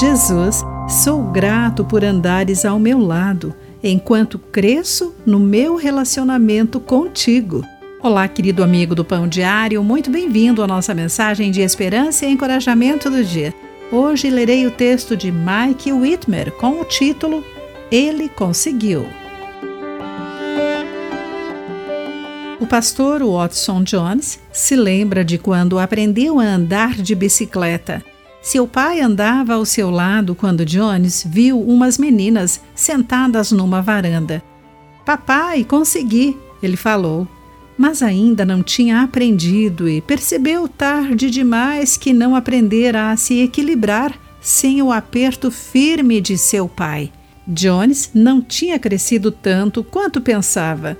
Jesus, sou grato por andares ao meu lado, enquanto cresço no meu relacionamento contigo. Olá, querido amigo do Pão Diário, muito bem-vindo à nossa mensagem de esperança e encorajamento do dia. Hoje lerei o texto de Mike Whitmer com o título Ele Conseguiu. O pastor Watson Jones se lembra de quando aprendeu a andar de bicicleta. Seu pai andava ao seu lado quando Jones viu umas meninas sentadas numa varanda. Papai, consegui, ele falou, mas ainda não tinha aprendido e percebeu tarde demais que não aprendera a se equilibrar sem o aperto firme de seu pai. Jones não tinha crescido tanto quanto pensava.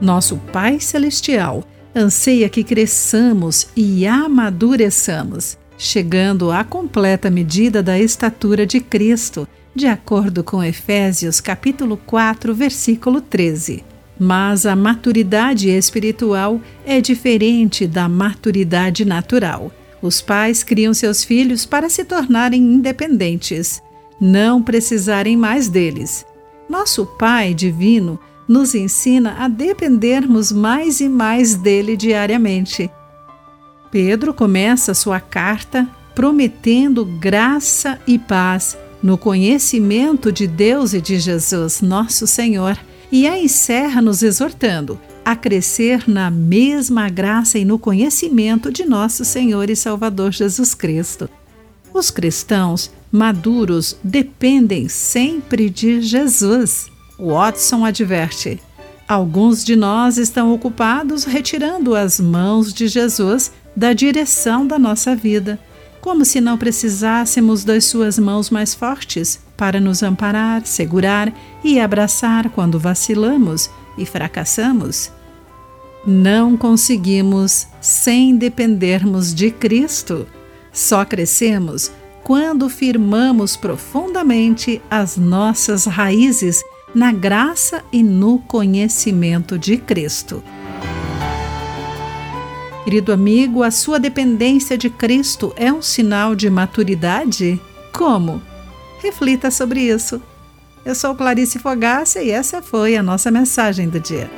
Nosso Pai Celestial anseia que cresçamos e amadureçamos, chegando à completa medida da estatura de Cristo, de acordo com Efésios capítulo 4, versículo 13. Mas a maturidade espiritual é diferente da maturidade natural. Os pais criam seus filhos para se tornarem independentes, não precisarem mais deles. Nosso Pai Divino nos ensina a dependermos mais e mais dele diariamente. Pedro começa sua carta prometendo graça e paz no conhecimento de Deus e de Jesus, nosso Senhor, e a encerra nos exortando a crescer na mesma graça e no conhecimento de nosso Senhor e Salvador Jesus Cristo. Os cristãos maduros dependem sempre de Jesus. Watson adverte: alguns de nós estão ocupados retirando as mãos de Jesus da direção da nossa vida, como se não precisássemos das suas mãos mais fortes para nos amparar, segurar e abraçar quando vacilamos e fracassamos. Não conseguimos sem dependermos de Cristo. Só crescemos quando firmamos profundamente as nossas raízes na graça e no conhecimento de Cristo. Querido amigo, a sua dependência de Cristo é um sinal de maturidade? Como? Reflita sobre isso. Eu sou Clarice Fogaça e essa foi a nossa mensagem do dia.